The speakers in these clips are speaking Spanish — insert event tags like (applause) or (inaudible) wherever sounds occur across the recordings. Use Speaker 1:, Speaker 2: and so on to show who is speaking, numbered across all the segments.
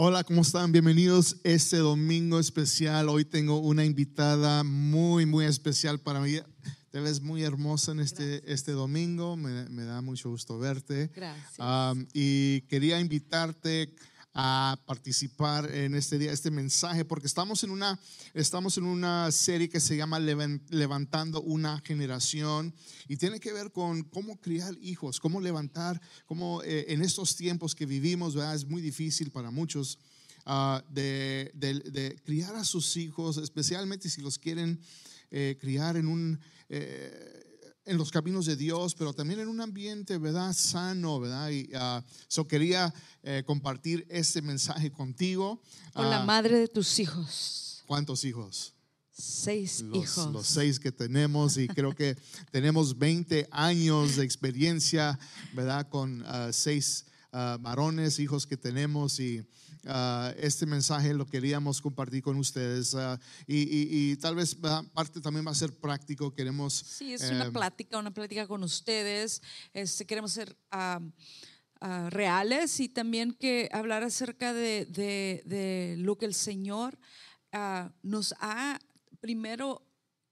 Speaker 1: Hola, ¿cómo están? Bienvenidos este domingo especial. Hoy tengo una invitada muy, muy especial para mí. Te ves muy hermosa en este, este domingo. Me, me da mucho gusto verte.
Speaker 2: Gracias.
Speaker 1: Um, y quería invitarte a participar en este día, este mensaje, porque estamos en una, estamos en una serie que se llama Levan- Levantando una generación y tiene que ver con cómo criar hijos, cómo levantar, cómo eh, en estos tiempos que vivimos, es muy difícil para muchos. ah, de, de- de criar a sus hijos, especialmente si los quieren eh, criar en un eh, en los caminos de Dios, pero también en un ambiente, ¿verdad? Sano, ¿verdad? Y ah, so quería eh, compartir este mensaje contigo.
Speaker 2: Con la
Speaker 1: Ah,
Speaker 2: madre de tus hijos.
Speaker 1: ¿Cuántos hijos?
Speaker 2: Seis
Speaker 1: Los,
Speaker 2: hijos.
Speaker 1: los seis que tenemos y creo que (laughs) tenemos 20 años de experiencia, ¿verdad? Con ah, seis varones, hijos que tenemos y ah, este mensaje lo queríamos compartir con ustedes ah, y, y- y tal vez parte también va a ser práctico, queremos...
Speaker 2: Sí, es
Speaker 1: eh,
Speaker 2: una plática, una plática con ustedes. Este, queremos ser ah, reales y también que hablar acerca de, de- de lo que el Señor nos ha primero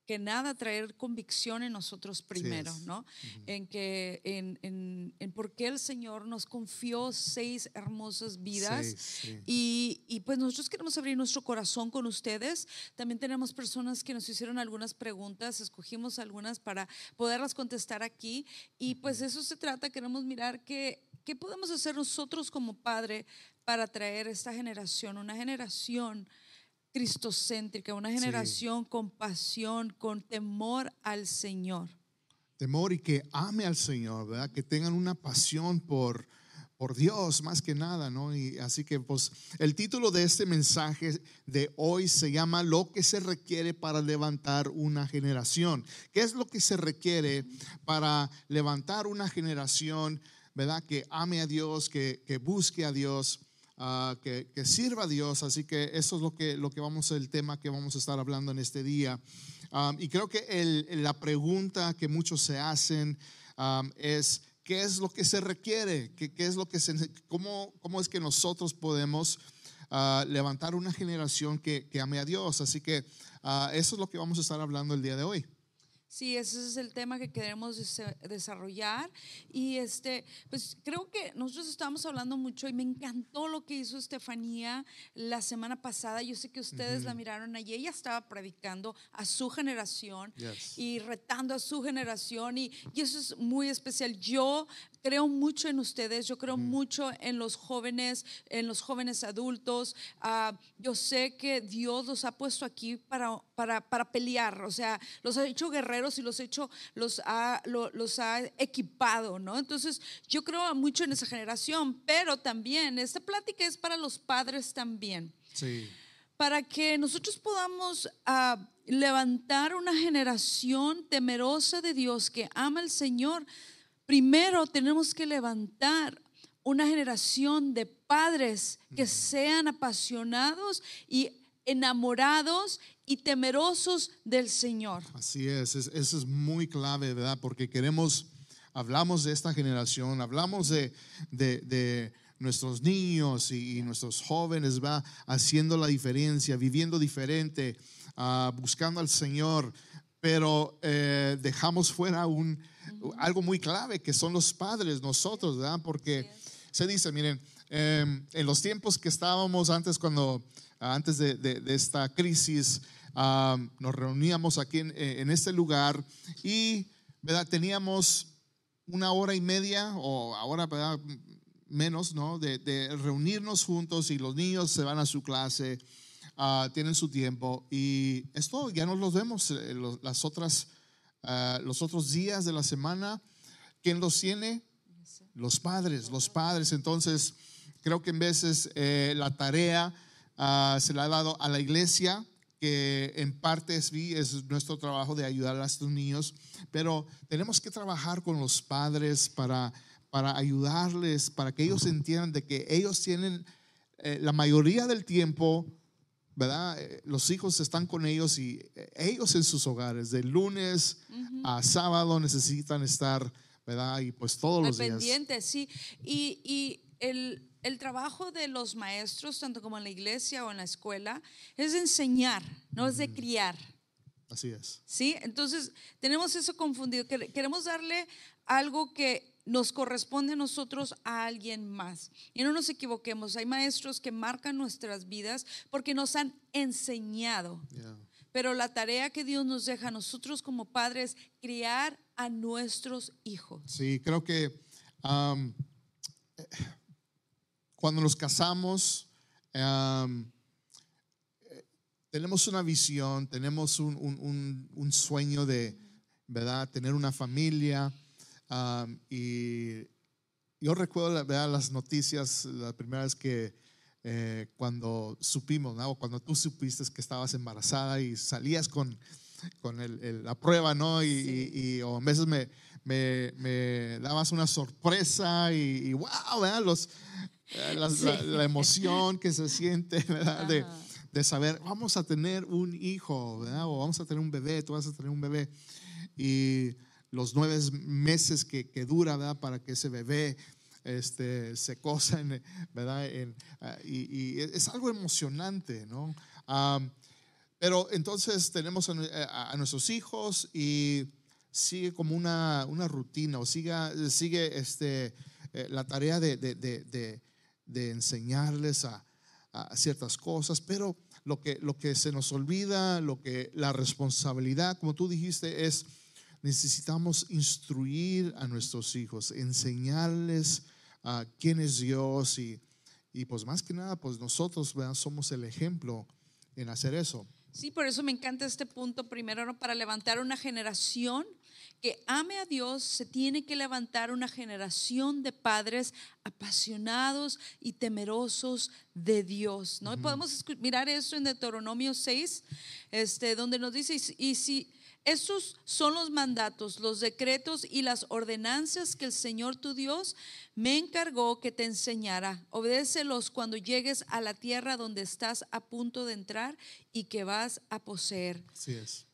Speaker 2: que nada traer convicción en nosotros primero. ¿no? En que en, en, en por qué el Señor nos confió seis hermosas vidas
Speaker 1: sí.
Speaker 2: Y, y, pues nosotros queremos abrir nuestro corazón con ustedes. También tenemos personas que nos hicieron algunas preguntas, escogimos algunas para poderlas contestar aquí. Y pues eso se trata, queremos mirar qué, qué podemos hacer nosotros como padre para traer esta generación, una generación cristocéntrica, una generación con pasión, con temor al Señor.
Speaker 1: temor y que ame al Señor, ¿verdad? Que tengan una pasión por, por Dios más que nada, ¿no? Y así que pues el título de este mensaje de hoy se llama Lo que se requiere para levantar una generación. ¿Qué es lo que se requiere para levantar una generación, ¿verdad? Que ame a Dios, que, que busque a Dios. Ah, que, sirva a Dios, así que eso es lo que, lo que vamos, el tema que vamos a estar hablando en este día. Um, y creo que la pregunta que muchos se hacen es, ¿qué es lo que se requiere? ¿Qué, qué es lo que se, cómo, ¿Cómo es que nosotros podemos ah, levantar una generación que, que ame a Dios? Así que ah, eso es lo que vamos a estar hablando el día de hoy.
Speaker 2: Sí, ese es el tema que queremos desarrollar. Y este, pues creo que nosotros estábamos hablando mucho y me encantó lo que hizo Estefanía la semana pasada. Yo sé que ustedes la miraron allí. Ella estaba predicando a su generación
Speaker 1: Yes.
Speaker 2: y retando a su generación. Y, y eso es muy especial. Yo creo mucho en ustedes. Yo creo mucho en los jóvenes, en los jóvenes adultos. Ah, yo sé que Dios los ha puesto aquí para, para, para pelear. O sea, los ha hecho guerreros y los, ha hecho, los, ha, lo- los ha equipado, ¿no? Entonces, yo creo mucho en esa generación, pero también esta plática es para los padres también
Speaker 1: Sí.
Speaker 2: para que nosotros podamos ah, levantar una generación temerosa de Dios que ama al Señor, primero tenemos que levantar una generación de padres que sean apasionados y enamorados y temerosos del Señor.
Speaker 1: Así es, es- eso es muy clave, ¿verdad? Porque queremos, hablamos de esta generación, hablamos de, de- de nuestros niños y, y nuestros jóvenes, va haciendo la diferencia, viviendo diferente, ah, buscando al Señor, pero eh, dejamos fuera un, algo muy clave que son los padres, nosotros, ¿verdad? Porque se dice, miren, eh, en los tiempos que estábamos antes, cuando antes de, de- de esta crisis, nos reuníamos aquí en, eh, en este lugar y ¿verdad? teníamos una hora y media o ahora ¿verdad? menos, ¿no? De, de reunirnos juntos y los niños se van a su clase, ah, tienen su tiempo y esto ya no los vemos eh, los, las otras, ah, los otros días de la semana. ¿Quién los tiene? Los padres, los padres. Entonces, creo que en veces eh, la tarea ah, se la ha dado a la iglesia, que en parte es, nuestro trabajo de ayudar a estos niños, pero tenemos que trabajar con los padres para, para ayudarles, para que ellos entiendan de que ellos tienen eh, la mayoría del tiempo, ¿verdad? Eh, Los hijos están con ellos y eh, ellos en sus hogares, de lunes a sábado necesitan estar, ¿verdad? Y pues todos
Speaker 2: Al
Speaker 1: los días.
Speaker 2: pendiente, sí. Y, y el, el trabajo de los maestros, tanto como en la iglesia o en la escuela, es enseñar, no es de criar.
Speaker 1: Así es.
Speaker 2: ¿Sí? Entonces, tenemos eso confundido. Quere- Queremos darle algo que nos corresponde a nosotros a alguien más. Y no nos equivoquemos, hay maestros que marcan nuestras vidas porque nos han enseñado.
Speaker 1: Yeah.
Speaker 2: Pero la tarea que Dios nos deja a nosotros como padres es criar a nuestros hijos.
Speaker 1: Sí, creo que eh, cuando nos casamos, am, eh, tenemos una visión, tenemos un, un- un- un sueño de, ¿verdad? Tener una familia. Am, y yo recuerdo, la verdad, las noticias, la primera vez que eh, cuando supimos, ¿no? O cuando tú supiste que estabas embarazada y salías con, con el- el- la prueba, ¿no? Y,
Speaker 2: Sí.
Speaker 1: y- y- o a veces me, me, me dabas una sorpresa y, y wow, ¿verdad? Los, eh, la,
Speaker 2: Sí.
Speaker 1: la emoción que se siente, ¿verdad? De, de saber, vamos a tener un hijo, ¿verdad? O vamos a tener un bebé, tú vas a tener un bebé. Y los nueve meses que, que dura, ¿verdad? Para que ese bebé este, se cosa, ¿verdad? En, ah, y, es algo emocionante, ¿no? Pero entonces tenemos a, nue- a- nuestros hijos y sigue como una, una rutina o siga, sigue este, eh, la tarea de, de- de- de- de enseñarles a, a ciertas cosas, pero lo que, lo que se nos olvida, lo que la responsabilidad, como tú dijiste, es necesitamos instruir a nuestros hijos, enseñarles a quién es Dios y, y pues más que nada, pues nosotros ¿verdad? somos el ejemplo en hacer eso.
Speaker 2: Sí, por eso me encanta este punto primero, ¿no? para levantar una generación que ame a Dios, se tiene que levantar una generación de padres apasionados y temerosos de Dios, ¿no? Y podemos mirar eso en Deuteronomio 6, este, donde nos dice, y si estos son los mandatos, los decretos y las ordenanzas que el Señor tu Dios me encargó que te enseñara. Obedécelos cuando llegues a la tierra donde estás a punto de entrar y que vas a poseer.
Speaker 1: Así es.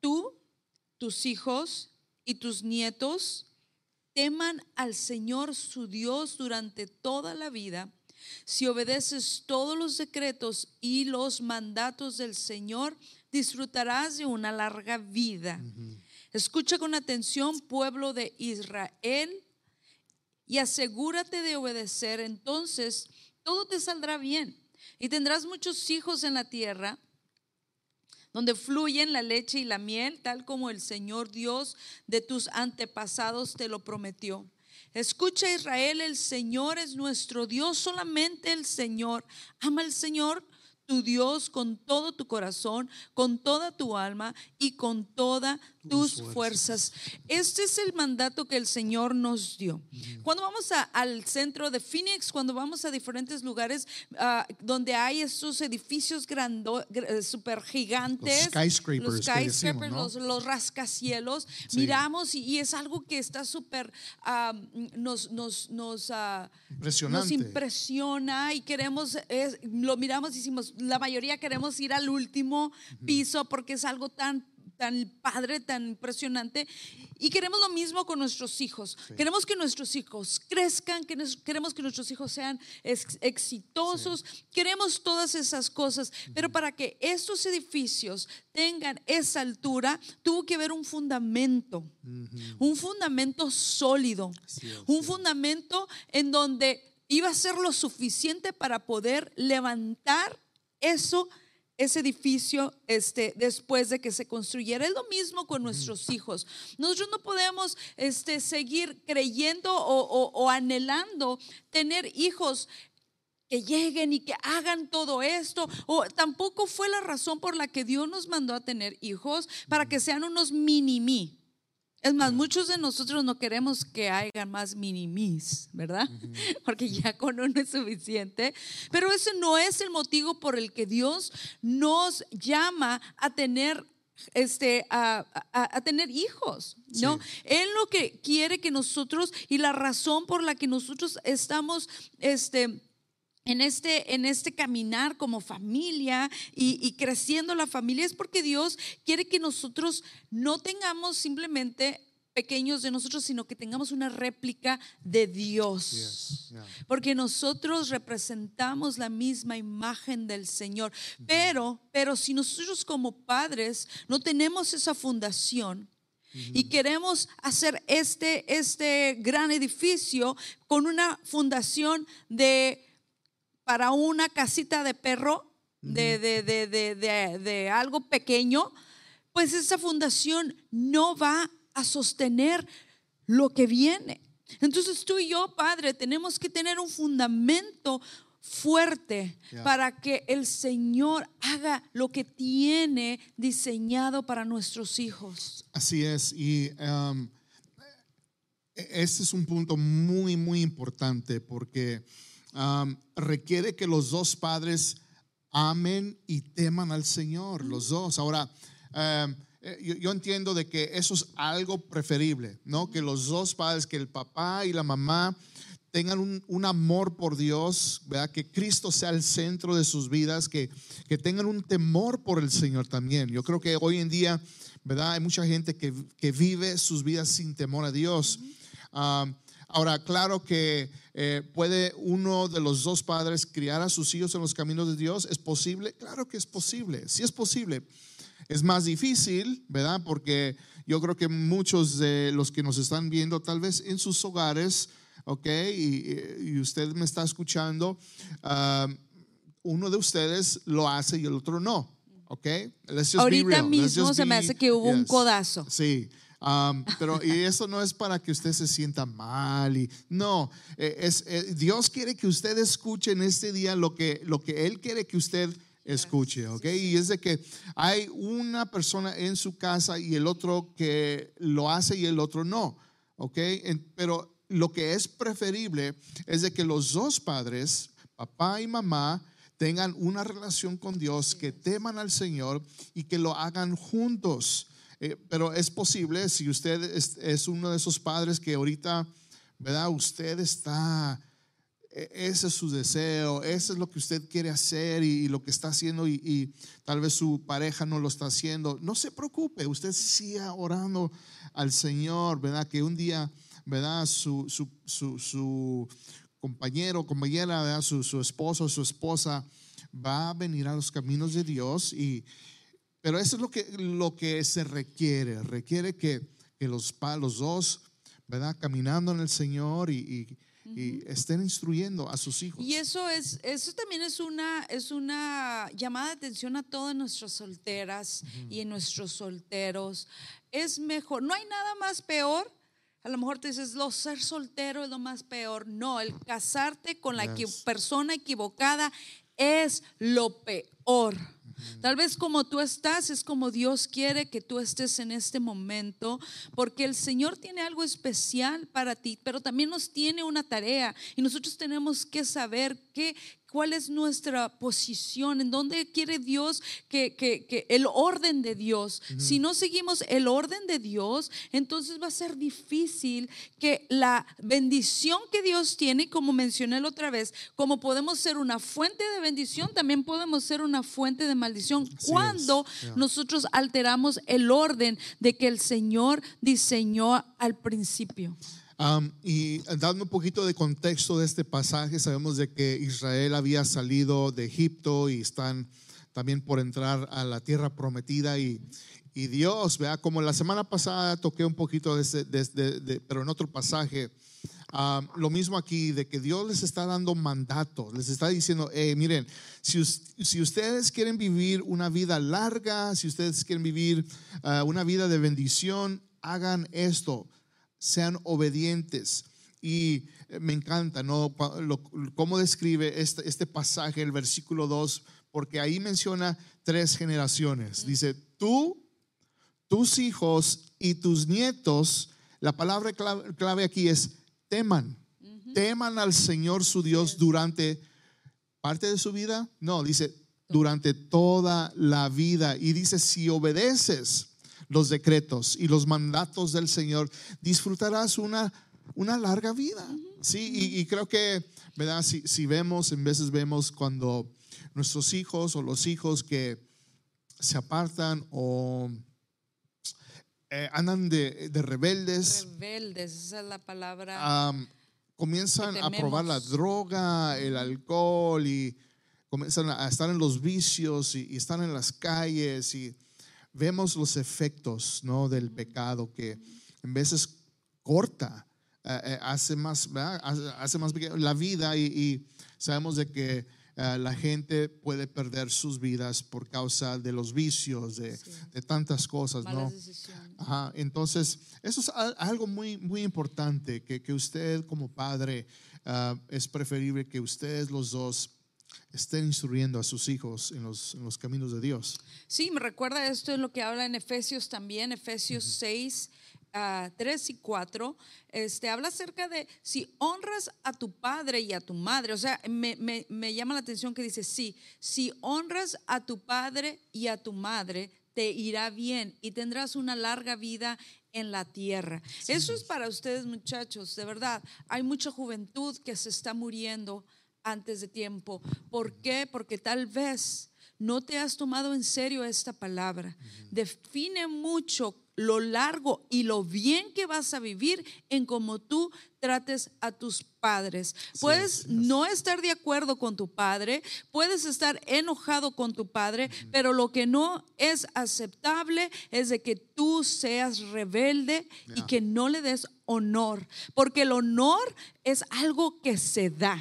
Speaker 2: Tú, tus hijos y tus nietos teman al Señor su Dios durante toda la vida. Si obedeces todos los decretos y los mandatos del Señor, disfrutarás de una larga vida. Escucha con atención, pueblo de Israel, y asegúrate de obedecer. Entonces, todo te saldrá bien y tendrás muchos hijos en la tierra donde fluyen la leche y la miel, tal como el Señor Dios de tus antepasados te lo prometió. Escucha Israel, el Señor es nuestro Dios, solamente el Señor. Ama al Señor tu Dios con todo tu corazón, con toda tu alma y con todas tus fuerzas. Este es el mandato que el Señor nos dio. Cuando vamos a- al centro de Phoenix, cuando vamos a diferentes lugares ah, donde hay estos edificios grando, gr- eh, super gigantes,
Speaker 1: Los skyscrapers
Speaker 2: los,
Speaker 1: que decimos,
Speaker 2: skyscrapers,
Speaker 1: ¿no?
Speaker 2: los, los rascacielos,
Speaker 1: Sí.
Speaker 2: miramos y, y es algo que está súper, nos, nos, nos, ah, nos impresiona y queremos, es- lo miramos y decimos, la mayoría queremos ir al último piso porque es algo tan tan padre, tan impresionante. Y queremos lo mismo con nuestros hijos. Queremos que nuestros hijos crezcan, que nos- queremos que nuestros hijos sean ex- exitosos, queremos todas esas cosas. Pero para que estos edificios tengan esa altura, tuvo que haber un fundamento, un fundamento sólido, un fundamento en donde iba a ser lo suficiente para poder levantar eso, ese edificio, este, después de que se construyera. Es lo mismo con nuestros hijos. Nosotros no podemos este, seguir creyendo o, anhelando tener hijos que lleguen y que hagan todo esto. O tampoco fue la razón por la que Dios nos mandó a tener hijos para que sean unos mini-mí. Es más, muchos de nosotros no queremos que hayan más minimis, ¿verdad? (laughs) Porque ya con uno es suficiente. Pero ese no es el motivo por el que Dios nos llama a tener este a, a- a tener hijos, ¿no?
Speaker 1: Sí.
Speaker 2: Él lo que quiere que nosotros y la razón por la que nosotros estamos este en este, en este caminar como familia y, y creciendo la familia es porque Dios quiere que nosotros no tengamos simplemente pequeños de nosotros, sino que tengamos una réplica de Dios. Porque nosotros representamos la misma imagen del Señor. Pero, pero si nosotros como padres no tenemos esa fundación y queremos hacer este, este gran edificio con una fundación de para una casita de perro, de, de, de, de, algo pequeño, pues esa fundación no va a sostener lo que viene. Entonces tú y yo, Padre, tenemos que tener un fundamento fuerte
Speaker 1: Yeah.
Speaker 2: para que el Señor haga lo que tiene diseñado para nuestros hijos.
Speaker 1: Así es, y um, este es un punto muy, muy importante porque um, requiere que los dos padres amen y teman al Señor, los dos. Ahora, um, eh, yo, entiendo de que eso es algo preferible, ¿no? Que los dos padres, que el papá y la mamá tengan un, un amor por Dios, ¿verdad? Que Cristo sea el centro de sus vidas, que, que tengan un temor por el Señor también. Yo creo que hoy en día, ¿verdad? Hay mucha gente que, que vive sus vidas sin temor a Dios. Um, ahora, claro que eh, puede uno de los dos padres criar a sus hijos en los caminos de Dios. ¿Es posible? Claro que es posible. Sí es posible. Es más difícil, ¿verdad? Porque yo creo que muchos de los que nos están viendo, tal vez en sus hogares, ¿ok? Y, y usted me está escuchando, ah, uno de ustedes lo hace y el otro no, ¿ok? Let's just be
Speaker 2: Ahorita
Speaker 1: real. Let's
Speaker 2: mismo
Speaker 1: just
Speaker 2: se me
Speaker 1: be-
Speaker 2: hace que hubo un
Speaker 1: yes.
Speaker 2: codazo.
Speaker 1: Sí. Um, pero y eso no es para que usted se sienta mal y no eh, es eh, Dios quiere que usted escuche en este día lo que lo que él quiere que usted escuche, ¿ok? Y es de que hay una persona en su casa y el otro que lo hace y el otro no, ¿ok? Pero lo que es preferible es de que los dos padres, papá y mamá, tengan una relación con Dios, que teman al Señor y que lo hagan juntos. Eh, pero es posible si usted es, es uno de esos padres que ahorita, ¿verdad? Usted está, e- ese es su deseo, ese es lo que usted quiere hacer y, y lo que está haciendo y, y tal vez su pareja no lo está haciendo. No se preocupe, usted siga orando al Señor, ¿verdad? Que un día, ¿verdad? Su, su, su, su compañero, compañera. Su, su esposo, su esposa va a venir a los caminos de Dios y pero eso es lo que, lo que se requiere. Requiere que, que los, los dos, ¿verdad? Caminando en el Señor y, y- y estén instruyendo a sus hijos.
Speaker 2: Y eso es, eso también es una, es una llamada de atención a todas nuestras solteras y nuestros solteros. Es mejor, no hay nada más peor. A lo mejor te dices, lo ser soltero es lo más peor. No, el casarte con la equi- persona equivocada es lo peor. Tal vez como tú estás es como Dios quiere que tú estés en este momento, porque el Señor tiene algo especial para ti, pero también nos tiene una tarea y nosotros tenemos que saber qué, cuál es nuestra posición, en dónde quiere Dios que, que- que el orden de Dios. Si no seguimos el orden de Dios, entonces va a ser difícil que la bendición que Dios tiene, como mencioné la otra vez, como podemos ser una fuente de bendición, también podemos ser una fuente de maldición cuando
Speaker 1: yeah.
Speaker 2: nosotros alteramos el orden de que el Señor diseñó al principio.
Speaker 1: Um, y dando un poquito de contexto de este pasaje, sabemos de que Israel había salido de Egipto y están también por entrar a la tierra prometida y, y Dios, vea, como la semana pasada toqué un poquito de, ese- de- de- de- pero en otro pasaje, um, lo mismo aquí, de que Dios les está dando mandato, les está diciendo, "Eh, miren, si, si ustedes quieren vivir una vida larga, si ustedes quieren vivir uh, una vida de bendición, hagan esto sean obedientes. Y eh, me encanta, ¿no? Lo- cómo describe este, este pasaje, el versículo 2, porque ahí menciona tres generaciones. Dice, tú, tus hijos y tus nietos, la palabra clave, clave aquí es teman. Teman al Señor su Dios durante parte de su vida. No, dice durante toda la vida. Y dice, si obedeces los decretos y los mandatos del Señor, disfrutarás una, una larga vida. Sí, y, y creo que, ¿verdad? Si, si vemos, en veces vemos cuando nuestros hijos o los hijos que se apartan o eh, andan de, de rebeldes,
Speaker 2: rebeldes, esa es la palabra.
Speaker 1: comienzan a probar la droga, el alcohol y comienzan a estar en los vicios y, y están en las calles y vemos los efectos ¿no? del pecado que en veces corta, eh, eh, hace más, ¿verdad? hace, más la vida y, y sabemos de que eh, la gente puede perder sus vidas por causa de los vicios, de,
Speaker 2: Sí.
Speaker 1: de tantas cosas, ¿no? Ajá, entonces, eso es al- algo muy, muy importante, que, que usted como padre ah, es preferible que ustedes los dos estén instruyendo a sus hijos en los, en los caminos de Dios.
Speaker 2: Sí, me recuerda esto es lo que habla en Efesios también, Efesios 6, ah, 3 y 4. Este, habla acerca de si honras a tu padre y a tu madre. O sea, me, me- me llama la atención que dice, sí, si honras a tu padre y a tu madre, te irá bien y tendrás una larga vida en la tierra. Eso es para ustedes muchachos, de verdad. Hay mucha juventud que se está muriendo antes de tiempo. ¿Por qué? Porque tal vez no te has tomado en serio esta palabra. Define mucho lo largo y lo bien que vas a vivir en cómo tú trates a tus padres. Puedes no estar de acuerdo con tu padre, puedes estar enojado con tu padre, pero lo que no es aceptable es de que tú seas rebelde y que no le des honor, porque el honor es algo que se da.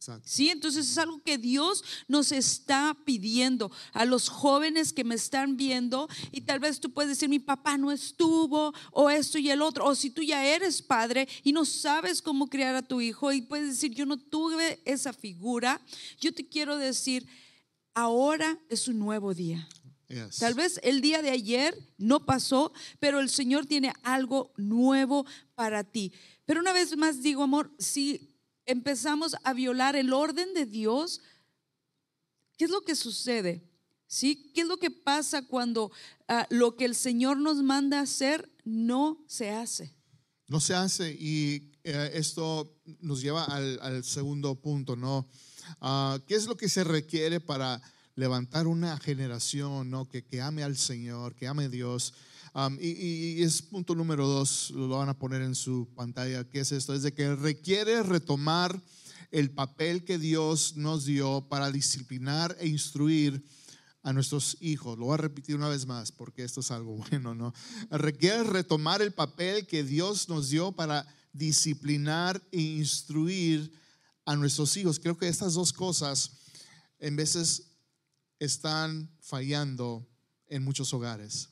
Speaker 1: Exacto.
Speaker 2: Sí, entonces es algo que Dios nos está pidiendo a los jóvenes que me están viendo y tal vez tú puedes decir, mi papá no estuvo o esto y el otro, o si tú ya eres padre y no sabes cómo criar a tu hijo y puedes decir, yo no tuve esa figura, yo te quiero decir, ahora es un nuevo día.
Speaker 1: Yes.
Speaker 2: Tal vez el día de ayer no pasó, pero el Señor tiene algo nuevo para ti. Pero una vez más digo, amor, si empezamos a violar el orden de Dios, ¿qué es lo que sucede? ¿Sí? ¿Qué es lo que pasa cuando ah, lo que el Señor nos manda hacer no se hace?
Speaker 1: No se hace y eh, esto nos lleva al, segundo punto, ¿no? Ah, ¿Qué es lo que se requiere para levantar una generación, ¿no? Que, que ame al Señor, que ame a Dios. Y, es punto número dos, lo van a poner en su pantalla, ¿qué es esto? Es de que requiere retomar el papel que Dios nos dio para disciplinar e instruir a nuestros hijos. Lo voy a repetir una vez más porque esto es algo (laughs) bueno, ¿no? Requiere retomar el papel que Dios nos dio para disciplinar e instruir a nuestros hijos. Creo que estas dos cosas en veces están fallando en muchos hogares.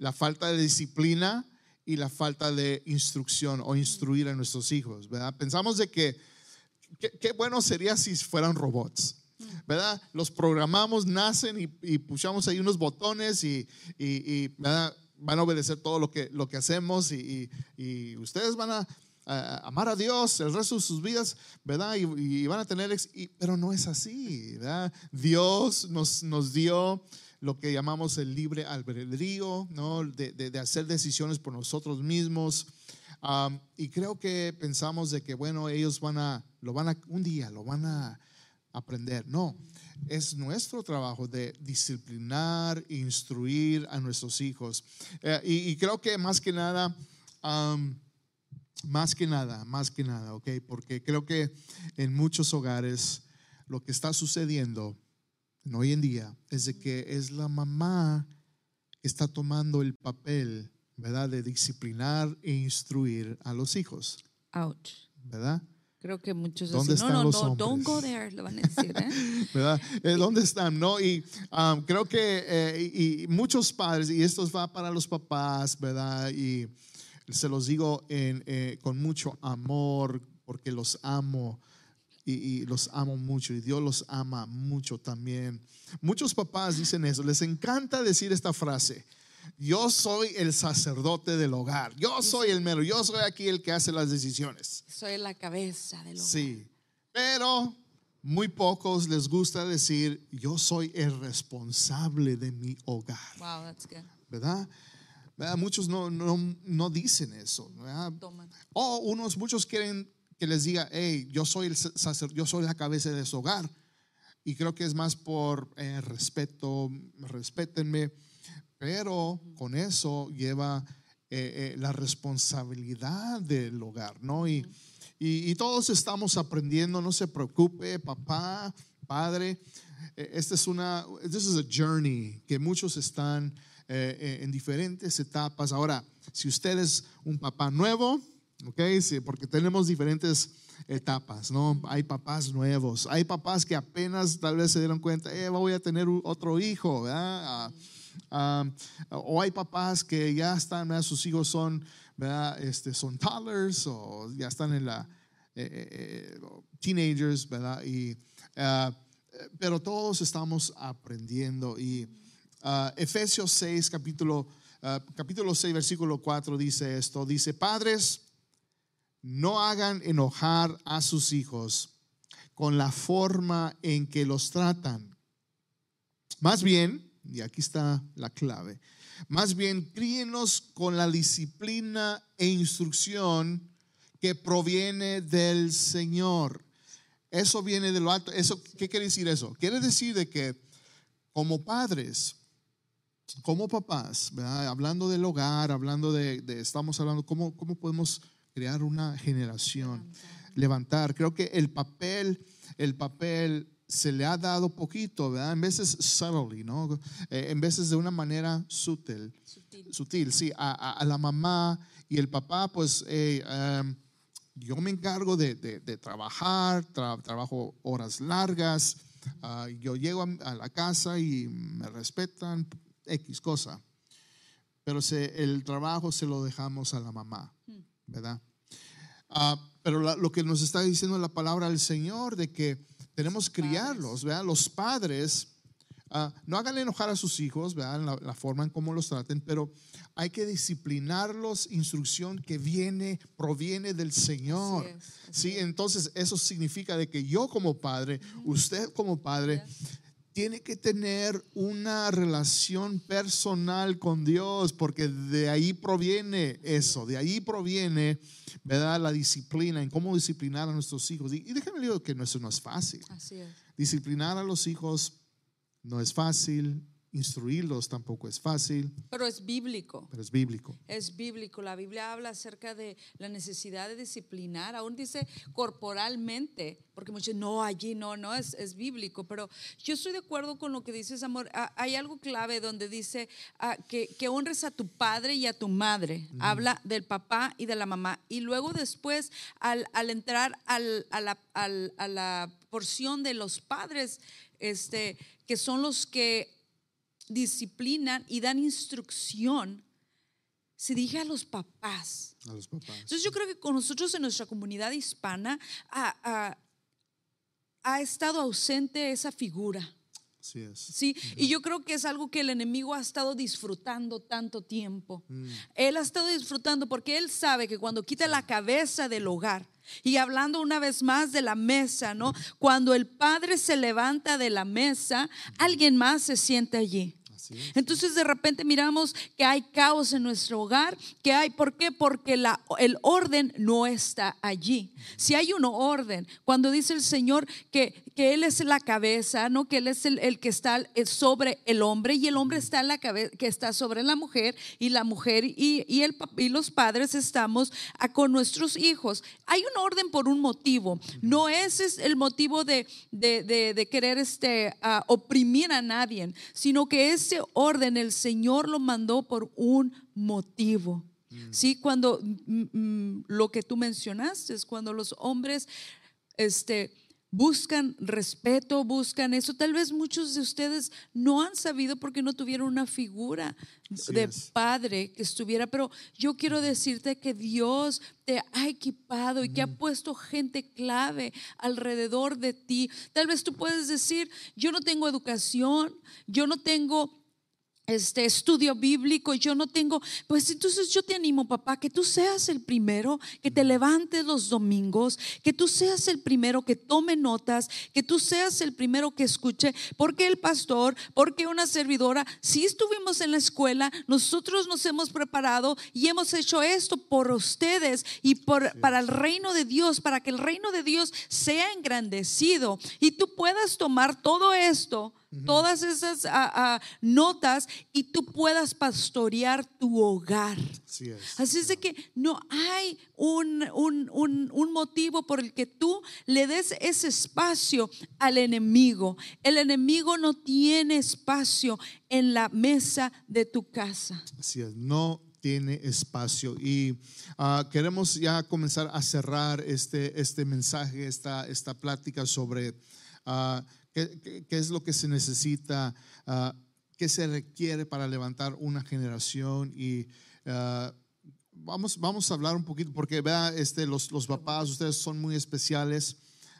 Speaker 1: La falta de disciplina y la falta de instrucción o instruir a nuestros hijos, ¿verdad? Pensamos de que qué, bueno sería si fueran robots. ¿Verdad? Los programamos, nacen y, y ahí unos botones y, y- van a obedecer todo lo que, lo que hacemos y, ustedes van a, amar a Dios el resto de sus vidas, ¿verdad? Y, van a tener, pero no es así, ¿verdad? Dios nos, nos dio lo que llamamos el libre albedrío, ¿no? De, de- hacer decisiones por nosotros mismos. Y creo que pensamos de que, bueno, ellos van a, lo van a, un día lo van a aprender. No, es nuestro trabajo de disciplinar, instruir a nuestros hijos. Eh, y, creo que más que nada, más que nada, más que nada, ¿ok? Porque creo que en muchos hogares lo que está sucediendo en hoy en día es de que es la mamá que está tomando el papel, ¿verdad? De disciplinar e instruir a los hijos,
Speaker 2: Ouch.
Speaker 1: ¿verdad?
Speaker 2: Creo que muchos
Speaker 1: ¿Dónde
Speaker 2: dicen, no,
Speaker 1: están
Speaker 2: no,
Speaker 1: los
Speaker 2: no, don't
Speaker 1: hombres?
Speaker 2: go there, le van a decir, ¿eh? (laughs)
Speaker 1: ¿verdad? Eh, ¿Dónde están? ¿No? Y um, creo que eh, y, y muchos padres, y esto va para los papás, ¿verdad? Y se los digo en, eh, con mucho amor, porque los amo y, y los amo mucho, y Dios los ama mucho también. Muchos papás dicen eso, les encanta decir esta frase. Yo soy el sacerdote del hogar. Yo soy el mero. Yo soy aquí el que hace las decisiones.
Speaker 2: Soy la cabeza del hogar.
Speaker 1: Sí, pero muy pocos les gusta decir, yo soy el responsable de mi hogar,
Speaker 2: Wow, that's good.
Speaker 1: ¿verdad? ¿Verdad? Muchos no, no, no dicen eso. O unos, muchos quieren que les diga, hey, yo soy el sacerdote, yo soy la cabeza de su hogar. Y creo que es más por eh, respeto, respétenme. Pero con eso lleva eh, eh, la responsabilidad del hogar, ¿no? Y, y, y todos estamos aprendiendo, no se preocupe, papá, padre. Eh, Esta es una, this is a journey que muchos están eh, eh, en diferentes etapas. Ahora, si usted es un papá nuevo, ok, sí, porque tenemos diferentes etapas, ¿no? Hay papás nuevos, hay papás que apenas tal vez se dieron cuenta, eh, voy a tener otro hijo, ¿verdad? Ah, ah, o hay papás que ya están, ¿verdad? sus hijos son, ¿verdad? Este, son toddlers o ya están en la eh, eh, eh, teenagers, ¿verdad? Y, ah, pero todos estamos aprendiendo y Efesios 6, capítulo, capítulo 6, versículo 4 dice esto, dice, padres, no hagan enojar a sus hijos con la forma en que los tratan. Más bien, y aquí está la clave, más bien críenos con la disciplina e instrucción que proviene del Señor. Eso viene de lo alto. Eso, ¿Qué quiere decir eso? Quiere decir de que como padres, como papás, hablando del hogar, hablando de, de- estamos hablando, ¿cómo, ¿cómo podemos crear una generación? Levantar. Creo que el papel, el papel se le ha dado poquito, ¿verdad? En veces subtly, ¿no? Eh, en veces de una manera sutil
Speaker 2: Sutil.
Speaker 1: sutil, sí, a, a- a la mamá y el papá, pues em, yo me encargo de, de- de trabajar, tra- trabajo horas largas, ah, yo llego a, a la casa y me respetan X cosa, pero se- el trabajo se lo dejamos a la mamá, ¿verdad? Ah, pero la- lo que nos está diciendo la palabra del Señor de que tenemos que criarlos, ¿verdad? Los padres, ah, no hagan enojar a sus hijos, ¿verdad? La, la forma en cómo los traten, pero hay que disciplinarlos, instrucción que viene, proviene del Señor.
Speaker 2: Así es, así
Speaker 1: Sí, entonces eso significa de que yo como padre, usted como padre, tiene que tener una relación personal con Dios, porque de ahí proviene eso, de ahí proviene, ¿verdad? La disciplina, en cómo disciplinar a nuestros hijos. Y, y déjame decir que eso no es fácil.
Speaker 2: Así es.
Speaker 1: Disciplinar a los hijos no es fácil, instruirlos tampoco es fácil,
Speaker 2: Pero es bíblico.
Speaker 1: pero es bíblico.
Speaker 2: Es bíblico. La Biblia habla acerca de la necesidad de disciplinar. Aún dice corporalmente, porque muchos no, allí no, no, es, es bíblico. Pero yo estoy de acuerdo con lo que dices, amor. Ah, hay algo clave donde dice ah, que, que honres a tu padre y a tu madre. Habla del papá y de la mamá. Y luego después, al, al entrar al- a, la, al- a la porción de los padres, este, que son los que disciplinan y dan instrucción, se dije a los papás.
Speaker 1: A los papás.
Speaker 2: Entonces yo creo que con nosotros en nuestra comunidad hispana ha, ha- ha estado ausente esa figura.
Speaker 1: Así es.
Speaker 2: Sí, y yo creo que es algo que el enemigo ha estado disfrutando tanto tiempo.
Speaker 1: Mm.
Speaker 2: Él ha estado disfrutando porque él sabe que cuando quita la cabeza del hogar, y hablando una vez más de la mesa, ¿no? Cuando el padre se levanta de la mesa, alguien más se siente allí. Entonces de repente miramos que hay caos en nuestro hogar, que hay, ¿por qué? Porque la, el orden no está allí. Si hay un orden, cuando dice el Señor que, que Él es la cabeza, ¿no? Que Él es el, el que está eh, sobre el hombre y el hombre está en la cabeza, que está sobre la mujer y la mujer y, y, el, y los padres estamos a- con nuestros hijos. Hay un orden por un motivo. No ese es el motivo de, de, de- de querer este, ah, oprimir a nadie, sino que ese orden el Señor lo mandó por un motivo. Sí, cuando mm, mm, lo que tú mencionaste es cuando los hombres este, buscan respeto, buscan eso. Tal vez muchos de ustedes no han sabido porque no tuvieron una figura
Speaker 1: Así
Speaker 2: de
Speaker 1: es.
Speaker 2: padre que estuviera, pero yo quiero decirte que Dios te ha equipado y que ha puesto gente clave alrededor de ti. Tal vez tú puedes decir, yo no tengo educación, yo no tengo este estudio bíblico, yo no tengo, pues entonces yo te animo, papá, que tú seas el primero que te levantes los domingos, que tú seas el primero que tome notas, que tú seas el primero que escuche, porque el pastor, porque una servidora, si estuvimos en la escuela, nosotros nos hemos preparado y hemos hecho esto por ustedes y por para el reino de Dios, para que el reino de Dios sea engrandecido y tú puedas tomar todo esto todas esas ah, ah, notas y tú puedas pastorear tu hogar.
Speaker 1: Así es.
Speaker 2: Así es de que no hay un, un- un- un motivo por el que tú le des ese espacio al enemigo. El enemigo no tiene espacio en la mesa de tu casa.
Speaker 1: Así es, no tiene espacio. Y ah, queremos ya comenzar a cerrar este, este mensaje, esta, esta plática sobre ah, qué, qué- qué es lo que se necesita, ah, qué se requiere para levantar una generación. Y ah, vamos, vamos a hablar un poquito, porque vea, este, los, los papás, ustedes son muy especiales.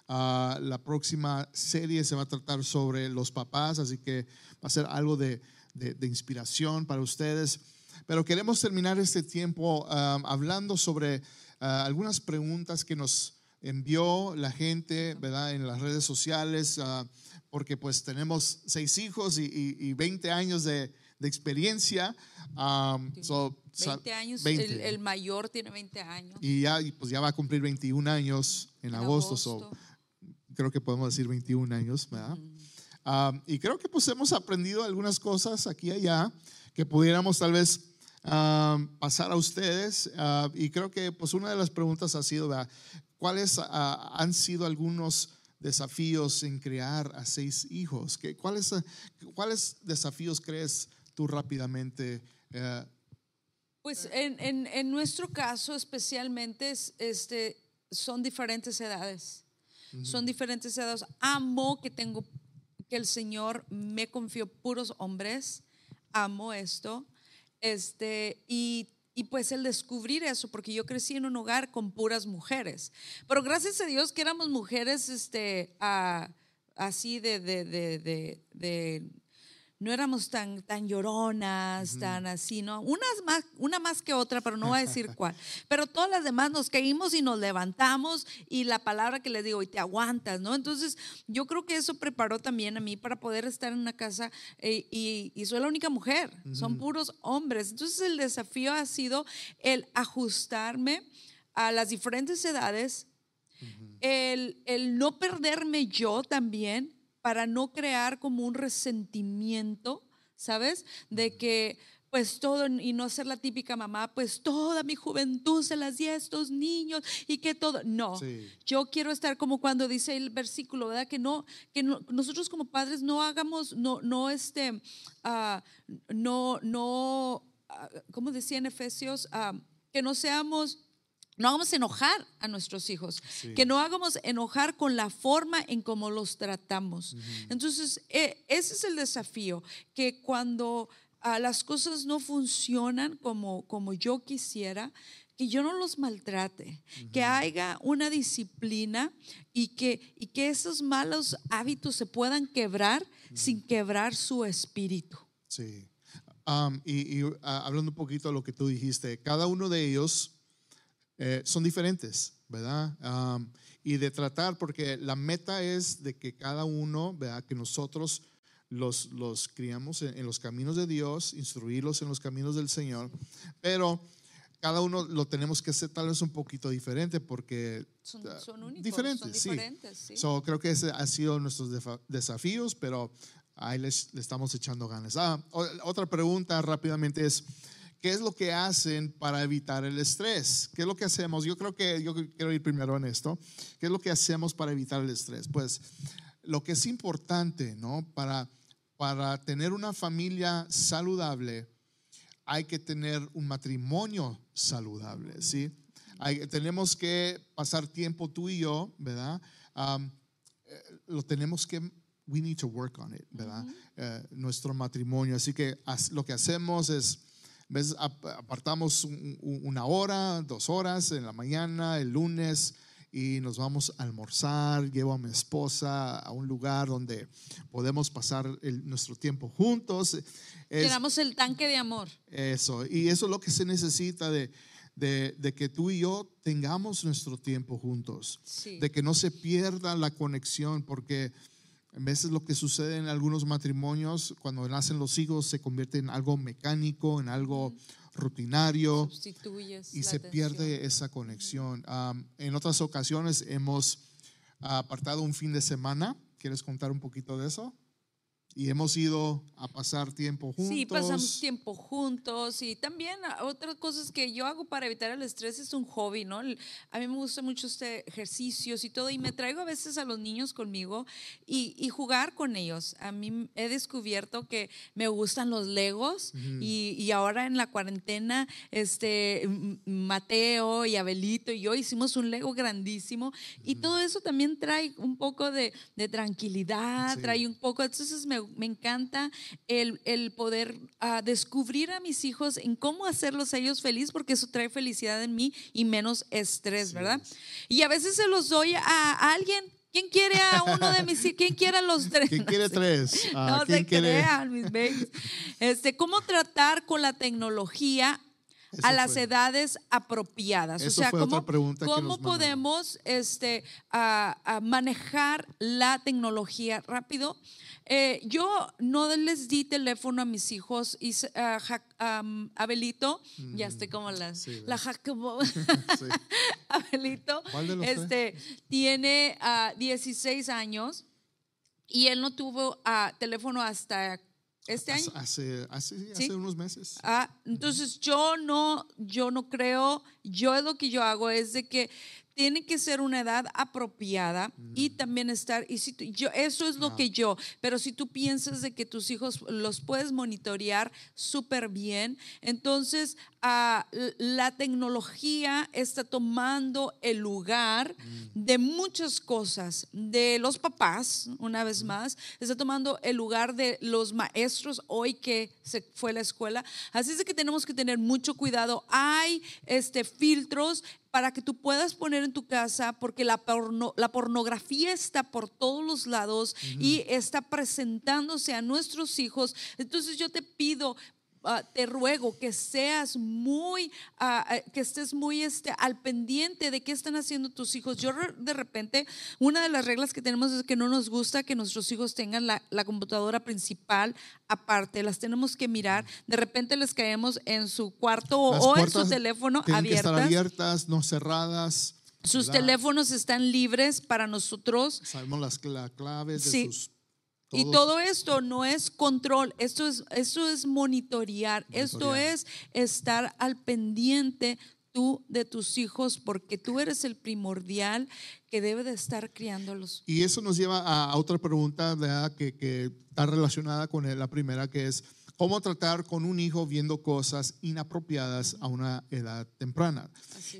Speaker 1: Ah, la próxima serie se va a tratar sobre los papás, así que va a ser algo de, de- de inspiración para ustedes. Pero queremos terminar este tiempo ah, hablando sobre ah, algunas preguntas que nos envió la gente, ¿verdad? En las redes sociales, ah, porque pues tenemos seis hijos y, y- y 20 años de, de experiencia. Um, so, sa-
Speaker 2: 20 años,
Speaker 1: 20.
Speaker 2: El, el mayor tiene 20 años.
Speaker 1: Y ya, pues ya va a cumplir 21 años en,
Speaker 2: En
Speaker 1: agosto, so
Speaker 2: agosto.
Speaker 1: creo que podemos decir 21 años, ¿verdad? Um, y creo que pues hemos aprendido algunas cosas aquí y allá que pudiéramos tal vez um, pasar a ustedes. Uh, y creo que pues una de las preguntas ha sido, ¿verdad? ¿Cuáles ah, han sido algunos desafíos en criar a seis hijos? ¿Qué, cuáles, ah, ¿Cuáles desafíos crees tú rápidamente? eh,
Speaker 2: Pues en, en- en nuestro caso especialmente es- este, son diferentes edades. Son diferentes edades. Amo que tengo, que el Señor me confió puros hombres. Amo esto. Este, y, y pues el descubrir eso, porque yo crecí en un hogar con puras mujeres. Pero gracias a Dios que éramos mujeres este, ah, así de, de, de, de- de- no éramos tan, tan lloronas, tan así, ¿no? Unas más, una más que otra, pero no voy a decir (laughs) cuál. Pero todas las demás nos caímos y nos levantamos y la palabra que les digo, y te aguantas, ¿no? Entonces, yo creo que eso preparó también a mí para poder estar en una casa eh, y, y soy la única mujer, son puros hombres. Entonces, el desafío ha sido el ajustarme a las diferentes edades, el, el no perderme yo también para no crear como un resentimiento, ¿sabes? De que pues todo, y no ser la típica mamá, pues toda mi juventud se las di a estos niños y que todo, no,
Speaker 1: Sí.
Speaker 2: yo quiero estar como cuando dice el versículo, ¿verdad? Que no, que no- nosotros como padres no hagamos, no, no este, ah, no, no, ah, ¿cómo decía en Efesios? Ah, que no seamos no hagamos enojar a nuestros hijos,
Speaker 1: Sí.
Speaker 2: que no hagamos enojar con la forma en cómo los tratamos. Entonces, eh, ese es el desafío, que cuando ah, las cosas no funcionan como, como yo quisiera, que yo no los maltrate, que haya una disciplina y que, y que esos malos hábitos se puedan quebrar sin quebrar su espíritu.
Speaker 1: Sí. Um, y y, ah, hablando un poquito de lo que tú dijiste, cada uno de ellos eh, son diferentes, ¿verdad? Um, y de tratar, porque la meta es de que cada uno, ¿verdad? Que nosotros los, los criamos en, en los caminos de Dios, instruirlos en los caminos del Señor, pero cada uno lo tenemos que hacer tal vez un poquito diferente porque
Speaker 2: Son,
Speaker 1: ah,
Speaker 2: son únicos,
Speaker 1: diferentes,
Speaker 2: son
Speaker 1: sí.
Speaker 2: diferentes. sí.
Speaker 1: So, creo que ese ha sido nuestros desafíos, pero ahí les, le estamos echando ganas. Ah, otra pregunta rápidamente es, ¿qué es lo que hacen para evitar el estrés? ¿Qué es lo que hacemos? Yo creo que yo quiero ir primero en esto. ¿Qué es lo que hacemos para evitar el estrés? Pues lo que es importante, ¿no? Para, para tener una familia saludable, hay que tener un matrimonio saludable, ¿sí? Hay- tenemos que pasar tiempo tú y yo, ¿verdad? Um, lo tenemos que, we need to work on it, ¿verdad? Eh, nuestro matrimonio. Así que haz- lo que hacemos es, Ap- apartamos un- un- una hora, dos horas en la mañana, el lunes, y nos vamos a almorzar. Llevo a mi esposa a un lugar donde podemos pasar el- nuestro tiempo juntos. Es-
Speaker 2: Llenamos el tanque de amor.
Speaker 1: eso, y eso es lo que se necesita de, de, de que tú y yo tengamos nuestro tiempo juntos,
Speaker 2: Sí.
Speaker 1: de que no se pierda la conexión, porque a veces lo que sucede en algunos matrimonios, cuando nacen los hijos, se convierte en algo mecánico, en algo rutinario,
Speaker 2: Sustituyes.
Speaker 1: y se
Speaker 2: atención.
Speaker 1: pierde esa conexión. Am, en otras ocasiones hemos apartado un fin de semana. ¿Quieres contar un poquito de eso? Y hemos ido a pasar tiempo juntos.
Speaker 2: Sí, pasamos tiempo juntos y también ah, otras cosas que yo hago para evitar el estrés es un hobby, ¿no? A mí me gusta mucho este ejercicios y todo y me traigo a veces a los niños conmigo y, y jugar con ellos. A mí he descubierto que me gustan los legos y, y ahora en la cuarentena, este, Mateo y Abelito y yo hicimos un lego grandísimo y todo eso también trae un poco de, de tranquilidad,
Speaker 1: Sí.
Speaker 2: trae un poco, entonces me, me encanta el, el poder ah, descubrir a mis hijos en cómo hacerlos a ellos feliz, porque eso trae felicidad en mí y menos estrés,
Speaker 1: Sí.
Speaker 2: ¿verdad? Y a veces se los doy a, a alguien. ¿Quién quiere a uno de mis hijos? ¿Quién quiere a los tres?
Speaker 1: ¿Quién quiere (laughs) tres? Ah,
Speaker 2: No
Speaker 1: ¿quién
Speaker 2: se
Speaker 1: quiere?
Speaker 2: crean, mis babies. Este, ¿Cómo tratar con la tecnología
Speaker 1: Eso
Speaker 2: a las
Speaker 1: fue.
Speaker 2: edades apropiadas?
Speaker 1: Eso
Speaker 2: o sea, ¿cómo, podemos este, a- a manejar la tecnología rápido? Eh, yo no les di teléfono a mis hijos y Ja- Abelito, ya estoy como la,
Speaker 1: Mm, sí,
Speaker 2: la Jacobo. (laughs)
Speaker 1: Sí.
Speaker 2: Abelito, este, tiene ah, 16 años y él no tuvo ah, teléfono hasta este año.
Speaker 1: Hace, hace, hace,
Speaker 2: Sí.
Speaker 1: hace unos meses.
Speaker 2: Ah, entonces yo no, yo no creo, yo lo que yo hago es de que tiene que ser una edad apropiada y también estar, y si tú- yo, eso es lo que yo, pero si tú piensas de que tus hijos los puedes monitorear súper bien, entonces ah, la tecnología está tomando el lugar de muchas cosas, de los papás, una vez más, está tomando el lugar de los maestros hoy que se fue a la escuela. Así es de que tenemos que tener mucho cuidado. Hay este, filtros para que tú puedas poner en tu casa, porque la, porno- la pornografía está por todos los lados y está presentándose a nuestros hijos. Entonces yo te pido, ah, te ruego que seas muy, ah, ah, que estés muy este, al pendiente de qué están haciendo tus hijos. Yo de repente, una de las reglas que tenemos es que no nos gusta que nuestros hijos tengan la, la computadora principal aparte, las tenemos que mirar. De repente les caemos en su cuarto o,
Speaker 1: Las
Speaker 2: o en su teléfono
Speaker 1: Tienen que estar
Speaker 2: abiertas.
Speaker 1: abiertas, no cerradas.
Speaker 2: Sus
Speaker 1: ¿verdad?
Speaker 2: teléfonos están libres para nosotros.
Speaker 1: Sabemos las cla- claves de
Speaker 2: Sí.
Speaker 1: sus.
Speaker 2: Y todo esto no es control, esto es, esto es monitorear, esto es estar al pendiente tú de tus hijos porque tú eres el primordial que debe de estar criándolos.
Speaker 1: Y eso nos lleva a, a otra pregunta ¿verdad? Que, que está relacionada con la primera, que es cómo tratar con un hijo viendo cosas inapropiadas a una edad temprana.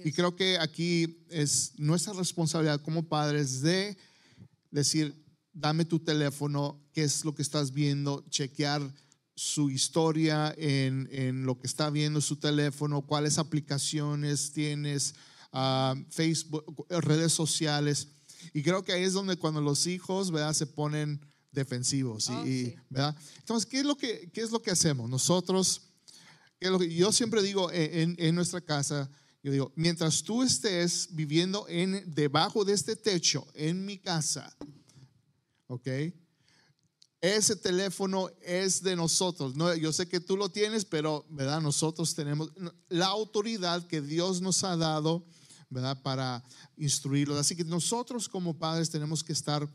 Speaker 1: Y creo que aquí es nuestra responsabilidad como padres de decir, dame tu teléfono, qué es lo que estás viendo, chequear su historia en, en lo que está viendo su teléfono, cuáles aplicaciones tienes, ah, Facebook, redes sociales. Y creo que ahí es donde cuando los hijos ¿verdad? se ponen defensivos.
Speaker 2: Oh,
Speaker 1: y,
Speaker 2: sí.
Speaker 1: ¿verdad? Entonces, ¿qué es, lo que, ¿qué es lo que hacemos? Nosotros, ¿qué es lo que- yo siempre digo en, en- en nuestra casa, yo digo, mientras tú estés viviendo en, debajo de este techo en mi casa, ¿ok? Ese teléfono es de nosotros. No, yo sé que tú lo tienes, pero ¿verdad? nosotros tenemos la autoridad que Dios nos ha dado ¿verdad? para instruirlos. Así que nosotros como padres tenemos que estar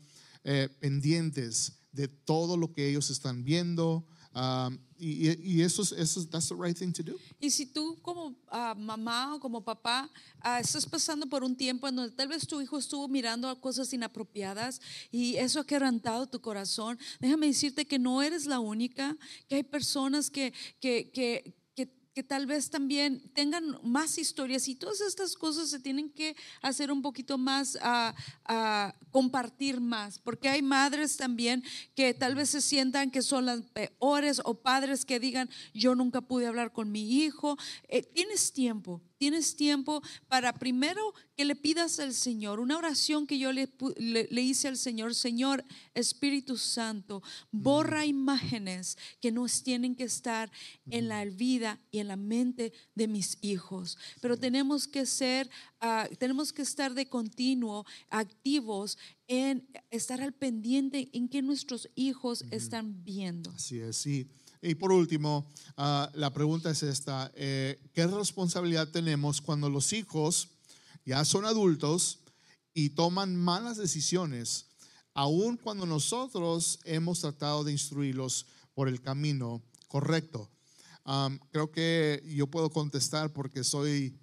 Speaker 1: eh, pendientes de todo lo que ellos están viendo. Y, y- eso es, eso es- that's the right thing to do.
Speaker 2: Y si tú como ah, mamá o como papá ah, estás pasando por un tiempo en donde tal vez tu hijo estuvo mirando cosas inapropiadas y eso ha quebrantado tu corazón, déjame decirte que no eres la única, que hay personas que, que, que, que, tal vez también tengan más historias y todas estas cosas se tienen que hacer un poquito más, ah, compartir más, porque hay madres también que tal vez se sientan que son las peores o padres que digan, yo nunca pude hablar con mi hijo. Eh, tienes tiempo, tienes tiempo para primero que le pidas al Señor, una oración que yo le, le- le hice al Señor, Señor Espíritu Santo, borra imágenes que nos tienen que estar en la vida y en la mente de mis hijos. Pero tenemos que ser, ah, tenemos que estar de continuo activos en estar al pendiente en que nuestros hijos están viendo.
Speaker 1: Así es, sí. Y por último, ah, la pregunta es esta, eh, ¿qué responsabilidad tenemos cuando los hijos ya son adultos y toman malas decisiones aun cuando nosotros hemos tratado de instruirlos por el camino correcto. Um, creo que yo puedo contestar porque soy,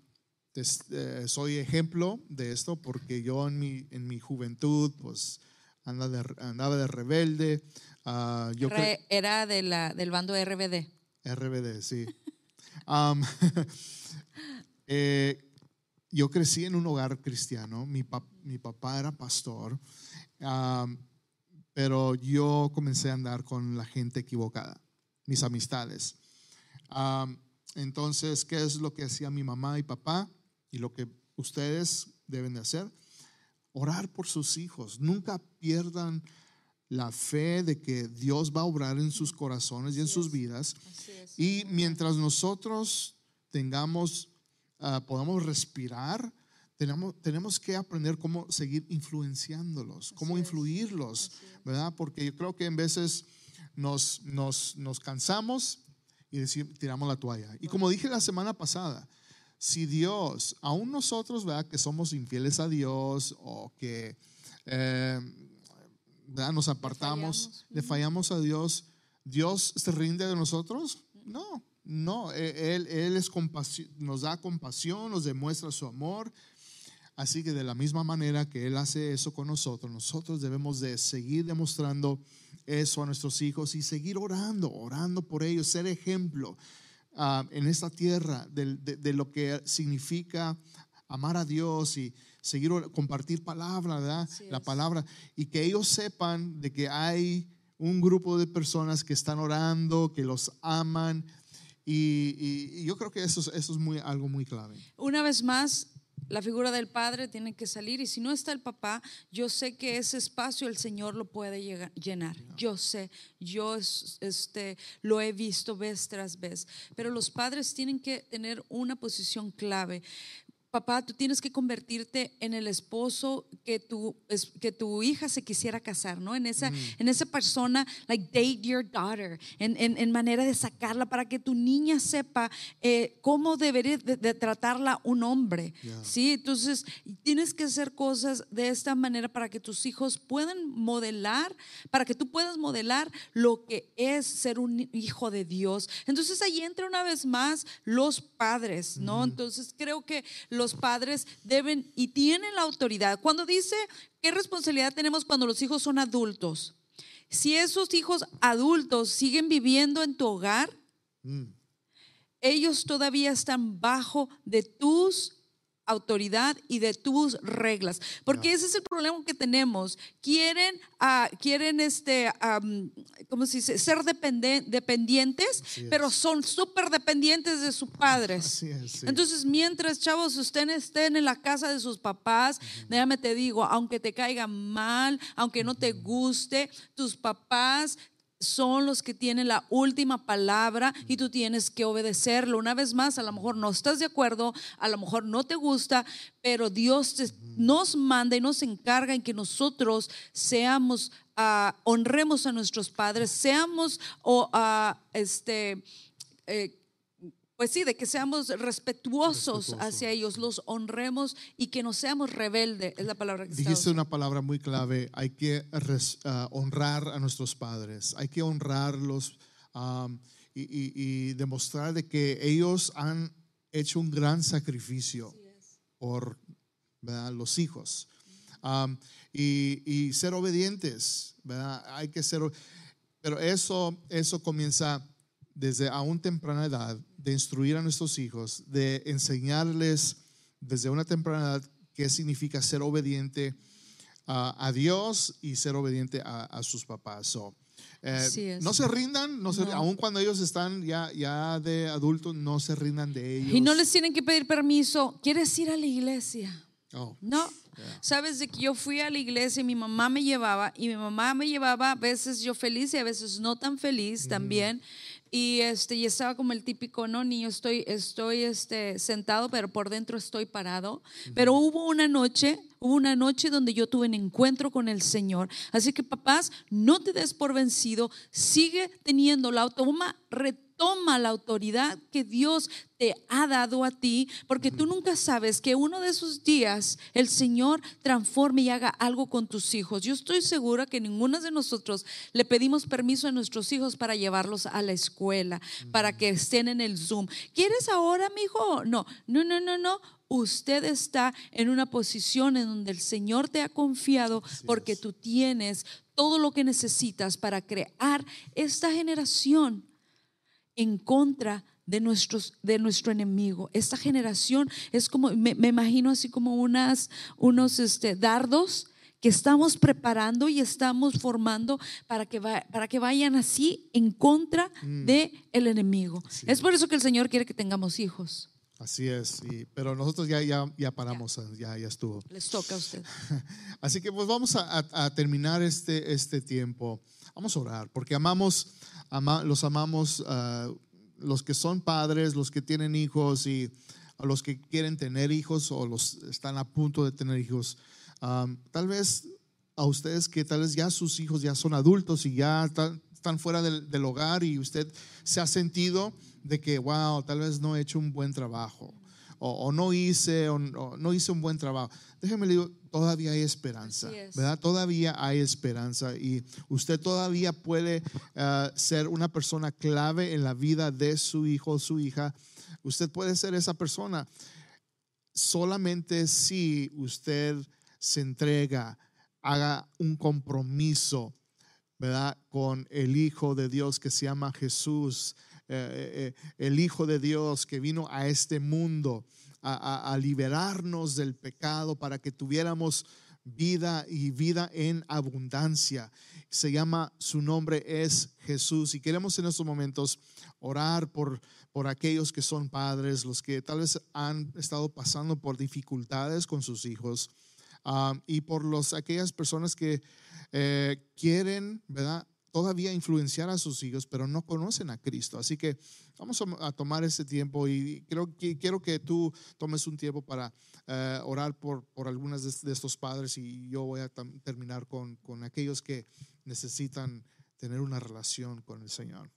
Speaker 1: eh, soy ejemplo de esto, porque yo en mi, en mi juventud, pues anda de- andaba de rebelde. Ah, yo
Speaker 2: Re- Era de la, del bando RBD.
Speaker 1: RBD, sí. Am, (laughs) eh, yo crecí en un hogar cristiano. Mi, pap- mi papá era pastor, am, pero yo comencé a andar con la gente equivocada, mis amistades. Am, entonces, ¿qué es lo que hacía mi mamá y papá? Y lo que ustedes deben de hacer. Orar por sus hijos. Nunca pierdan la fe de que Dios va a obrar en sus corazones y en sus vidas. Y mientras nosotros tengamos, ah, podamos respirar, tenemos, tenemos que aprender cómo seguir influenciándolos, cómo influirlos, ¿verdad? Porque yo creo que en veces nos, nos, nos cansamos y decir, tiramos la toalla. Y como dije la semana pasada, si Dios, aún nosotros, ¿verdad? Que somos infieles a Dios o que eh, ¿verdad? nos apartamos,
Speaker 2: fallamos.
Speaker 1: le fallamos a Dios, ¿Dios se rinde de nosotros? No, no, e- Él, él es nos da compasión, nos demuestra su amor. Así que de la misma manera que Él hace eso con nosotros, nosotros debemos de seguir demostrando eso a nuestros hijos y seguir orando, orando por ellos, ser ejemplo ah, en esta tierra del- de, de lo que significa amar a Dios y seguir compartir palabra, ¿verdad?
Speaker 2: Así
Speaker 1: La
Speaker 2: es.
Speaker 1: palabra y que ellos sepan de que hay un grupo de personas que están orando, que los aman y, y- y yo creo que eso, es- eso es muy, algo muy clave.
Speaker 2: Una vez más, la figura del padre tiene que salir y si no está el papá, yo sé que ese espacio el Señor lo puede llega- llenar. Yo sé, yo es- este, lo he visto vez tras vez, pero los padres tienen que tener una posición clave. Papá, tú tienes que convertirte en el esposo que tu, que tu hija se quisiera casar, ¿no? En esa, en esa persona, like date your daughter, en, en- en manera de sacarla para que tu niña sepa eh, cómo debería de, de tratarla un hombre,
Speaker 1: Yeah.
Speaker 2: ¿sí? Entonces, tienes que hacer cosas de esta manera para que tus hijos puedan modelar, para que tú puedas modelar lo que es ser un hijo de Dios. Entonces, ahí entra una vez más los padres, ¿no? Entonces, creo que los padres deben y tienen la autoridad. Cuando dice, ¿qué responsabilidad tenemos cuando los hijos son adultos? Si esos hijos adultos siguen viviendo en tu hogar,
Speaker 1: Mm.
Speaker 2: ellos todavía están bajo de tus autoridad y de tus reglas. Porque ese es el problema que tenemos. Quieren ah, quieren este am, cómo se dice ser dependen- dependientes pero son súper dependientes de sus padres (laughs)
Speaker 1: Así es, sí.
Speaker 2: entonces, mientras chavos ustedes estén en la casa de sus papás, déjame te digo, aunque te caiga mal, aunque no te guste, tus papás son los que tienen la última palabra y tú tienes que obedecerlo. Una vez más, a lo mejor no estás de acuerdo, a lo mejor no te gusta, pero Dios nos manda y nos encarga en que nosotros seamos, ah, honremos a nuestros padres, seamos o ah, este... eh, pues sí, de que seamos respetuosos,
Speaker 1: Respetuosos.
Speaker 2: hacia ellos, los honremos y que no seamos rebelde, es la palabra que
Speaker 1: Dijiste una palabra muy clave, hay que res- ah, honrar a nuestros padres, hay que honrarlos y, y- y demostrar de que ellos han hecho un gran sacrificio por ¿verdad? los hijos. Y, y ser obedientes, ¿verdad? Hay que ser, pero eso, eso comienza desde a una temprana edad, de instruir a nuestros hijos, de enseñarles desde una temprana edad qué significa ser obediente a, a Dios y ser obediente a, a sus papás. So, eh, no se rindan, no se,
Speaker 2: No.
Speaker 1: aun cuando ellos están ya, ya de adultos, no se rindan de ellos.
Speaker 2: Y no les tienen que pedir permiso. ¿Quieres ir a la iglesia?
Speaker 1: Oh,
Speaker 2: No.
Speaker 1: Yeah.
Speaker 2: Sabes de que yo fui a la iglesia y mi mamá me llevaba y mi mamá me llevaba a veces yo feliz y a veces no tan feliz también. Y este y estaba como el típico, no, niño, estoy estoy este sentado, pero por dentro estoy parado. Pero hubo una noche, hubo una noche donde yo tuve un encuentro con el Señor. Así que papás, no te des por vencido, sigue teniendo la automa, retoma toma la autoridad que Dios te ha dado a ti, porque tú nunca sabes que uno de esos días el Señor transforme y haga algo con tus hijos. Yo estoy segura que ninguno de nosotros le pedimos permiso a nuestros hijos para llevarlos a la escuela, para que estén en el Zoom. ¿Quieres ahora, mi hijo? No, no, no, no, no usted está en una posición en donde el Señor te ha confiado porque tú tienes todo lo que necesitas para crear esta generación en contra de, nuestros, de nuestro enemigo. Esta generación es como, me, imagino así como unas, unos este, dardos que estamos preparando y estamos formando para que, para que vayan así en contra mm. de el enemigo. Es por eso que el Señor quiere que tengamos hijos.
Speaker 1: Así es, pero nosotros ya, ya, ya paramos, ya. ya, estuvo.
Speaker 2: Les toca a usted. (laughs)
Speaker 1: Así que pues vamos a, terminar este, este tiempo. Vamos a orar, porque amamos, los amamos, ah, los que son padres, los que tienen hijos y los que quieren tener hijos o los están a punto de tener hijos. tal vez a ustedes que tal vez ya sus hijos ya son adultos y ya están, fuera del, del hogar y usted se ha sentido de que, wow, tal vez no he hecho un buen trabajo o, no hice o, no hice un buen trabajo. Déjeme le digo, todavía hay esperanza, ¿verdad? Todavía hay esperanza y usted todavía puede eh, ser una persona clave en la vida de su hijo o su hija. Usted puede ser esa persona solamente si usted se entrega, haga un compromiso, ¿verdad? Con el Hijo de Dios que se llama Jesús eh, eh, eh, el Hijo de Dios que vino a este mundo a, liberarnos del pecado para que tuviéramos vida y vida en abundancia. Se llama, su nombre es Jesús. Y queremos en estos momentos orar por, por aquellos que son padres, los que tal vez han estado pasando por dificultades con sus hijos. Ah, y por los, aquellas personas que quieren, ¿verdad? Todavía influenciar a sus hijos, pero no conocen a Cristo. Así que vamos a, tomar ese tiempo y creo que quiero que tú tomes un tiempo para eh, orar por, por algunas de, estos padres y yo voy a terminar con, con aquellos que necesitan tener una relación con el Señor.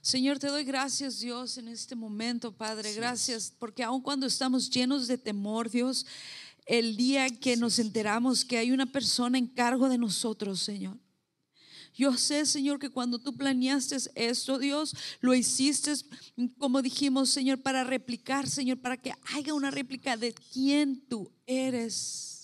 Speaker 2: Señor, te doy gracias, Dios, en este momento, Padre. Gracias, porque aun cuando estamos llenos de temor, Dios, el día que nos enteramos que hay una persona en cargo de nosotros, Señor yo sé, Señor, que cuando tú planeaste esto, Dios, lo hiciste, como dijimos, Señor, para replicar, Señor, para que haya una réplica de quién tú eres.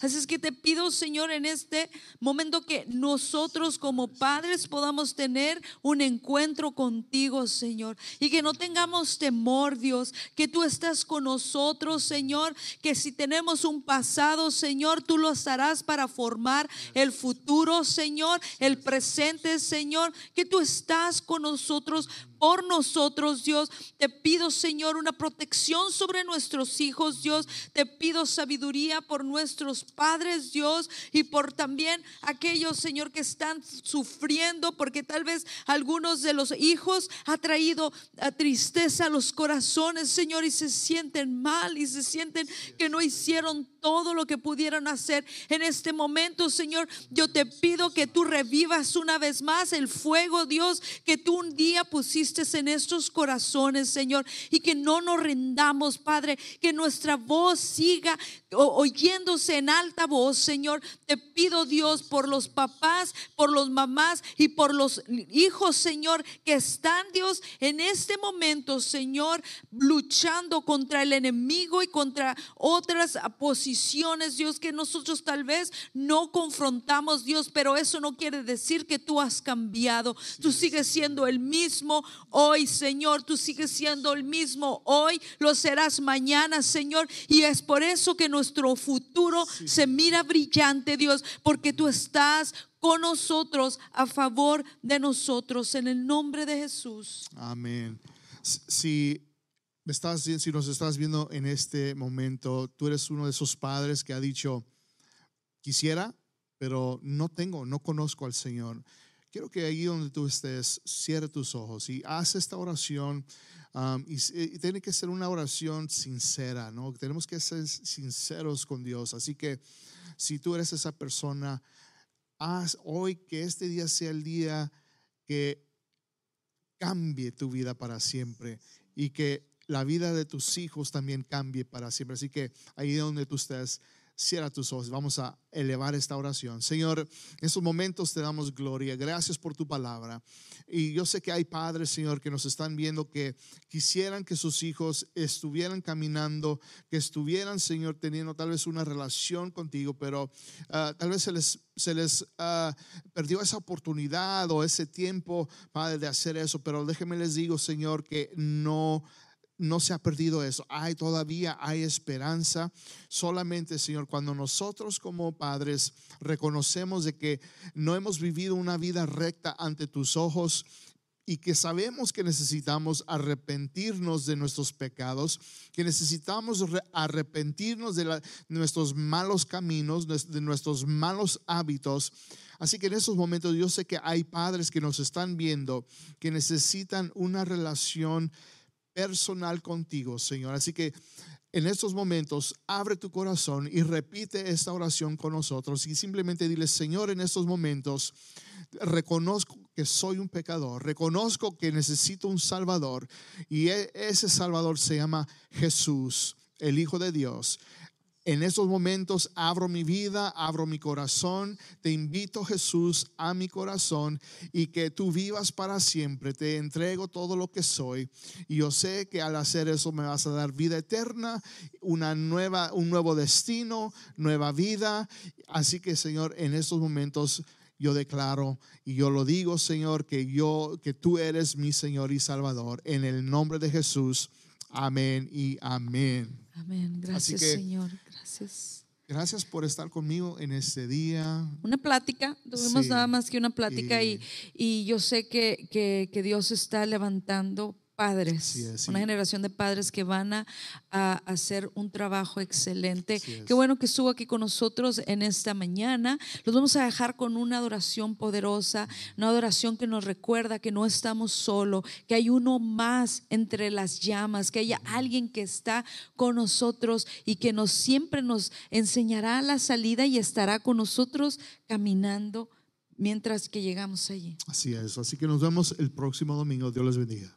Speaker 2: Así es que te pido, Señor, en este momento que nosotros como padres podamos tener un encuentro contigo, Señor. Y que no tengamos temor, Dios, que tú estás con nosotros, Señor. Que si tenemos un pasado, Señor, tú lo harás para formar el futuro, Señor, el presente, Señor. Que tú estás con nosotros por nosotros, Dios. Te pido, Señor, una protección sobre nuestros hijos, Dios. Te pido sabiduría por nuestros padres, Dios, y por también aquellos, Señor, que están sufriendo, porque tal vez algunos de los hijos ha traído a tristeza a los corazones, Señor, y se sienten mal y se sienten que no hicieron todo lo que pudieron hacer en este momento, Señor. Yo te pido que tú revivas una vez más el fuego, Dios, que tú un día pusiste en estos corazones, Señor, y que no nos rendamos, Padre, que nuestra voz siga oyéndose en alta voz, Señor. Te pido, Dios, por los papás, por los mamás y por los hijos, Señor, que están, Dios, en este momento, Señor, luchando contra el enemigo y contra otras posiciones, Dios, que nosotros tal vez no confrontamos, Dios, pero eso no quiere decir que tú has cambiado. Tú sigues siendo el mismo hoy, Señor. Tú sigues siendo el mismo hoy, lo serás mañana, Señor. Y es por eso que nuestro futuro se mira brillante, Dios, porque tú estás con nosotros, a favor de nosotros, en el nombre de Jesús.
Speaker 1: Amén. Si estás, si nos estás viendo en este momento, tú eres uno de esos padres que ha dicho, quisiera, pero no tengo, no conozco al Señor. Quiero que ahí donde tú estés, cierre tus ojos y haz esta oración. Um, y, tiene que ser una oración sincera, ¿no? Tenemos que ser sinceros con Dios. Así que si tú eres esa persona, haz hoy que este día sea el día que cambie tu vida para siempre y que la vida de tus hijos también cambie para siempre. Así que ahí donde tú estés, cierra tus ojos. Vamos a elevar esta oración. Señor, en estos momentos te damos gloria. Gracias por tu palabra. Y yo sé que hay padres, Señor, que nos están viendo que quisieran que sus hijos estuvieran caminando, que estuvieran, Señor, teniendo tal vez una relación contigo, pero ah, tal vez se les, se les ah, perdió esa oportunidad o ese tiempo, Padre, de hacer eso. Pero déjenme les digo, Señor, que no no se ha perdido eso. Hay todavía, hay esperanza. Solamente, Señor, cuando nosotros como padres reconocemos de que no hemos vivido una vida recta ante tus ojos y que sabemos que necesitamos arrepentirnos de nuestros pecados, que necesitamos arrepentirnos de, nuestros malos caminos, de nuestros malos hábitos. Así que en esos momentos yo sé que hay padres que nos están viendo que necesitan una relación personal contigo, Señor. Así que en estos momentos, abre tu corazón y repite esta oración con nosotros y simplemente dile, Señor, en estos momentos reconozco que soy un pecador, reconozco que necesito un Salvador y e-, ese Salvador se llama Jesús, el Hijo de Dios. En estos momentos abro mi vida, abro mi corazón, te invito Jesús a mi corazón y que tú vivas para siempre. Te entrego todo lo que soy y yo sé que al hacer eso me vas a dar vida eterna, una nueva un nuevo destino, nueva vida. Así que Señor, en estos momentos yo declaro y yo lo digo, Señor, que yo que tú eres mi Señor y Salvador en el nombre de Jesús. Amén y amén.
Speaker 2: Amén. Gracias, Señor. Gracias.
Speaker 1: Gracias por estar conmigo en este día.
Speaker 2: Una plática, tuvimos nada más que una plática y, y yo sé que, que, que Dios está levantando padres, una generación de padres que van a, hacer un trabajo excelente. Qué bueno que estuvo aquí con nosotros en esta mañana. Los vamos a dejar con una adoración poderosa, una adoración que nos recuerda que no estamos solos, que hay uno más entre las llamas, que haya alguien que está con nosotros y que nos siempre nos enseñará la salida y estará con nosotros caminando mientras que llegamos allí.
Speaker 1: Así es, así que nos vemos el próximo domingo. Dios les bendiga.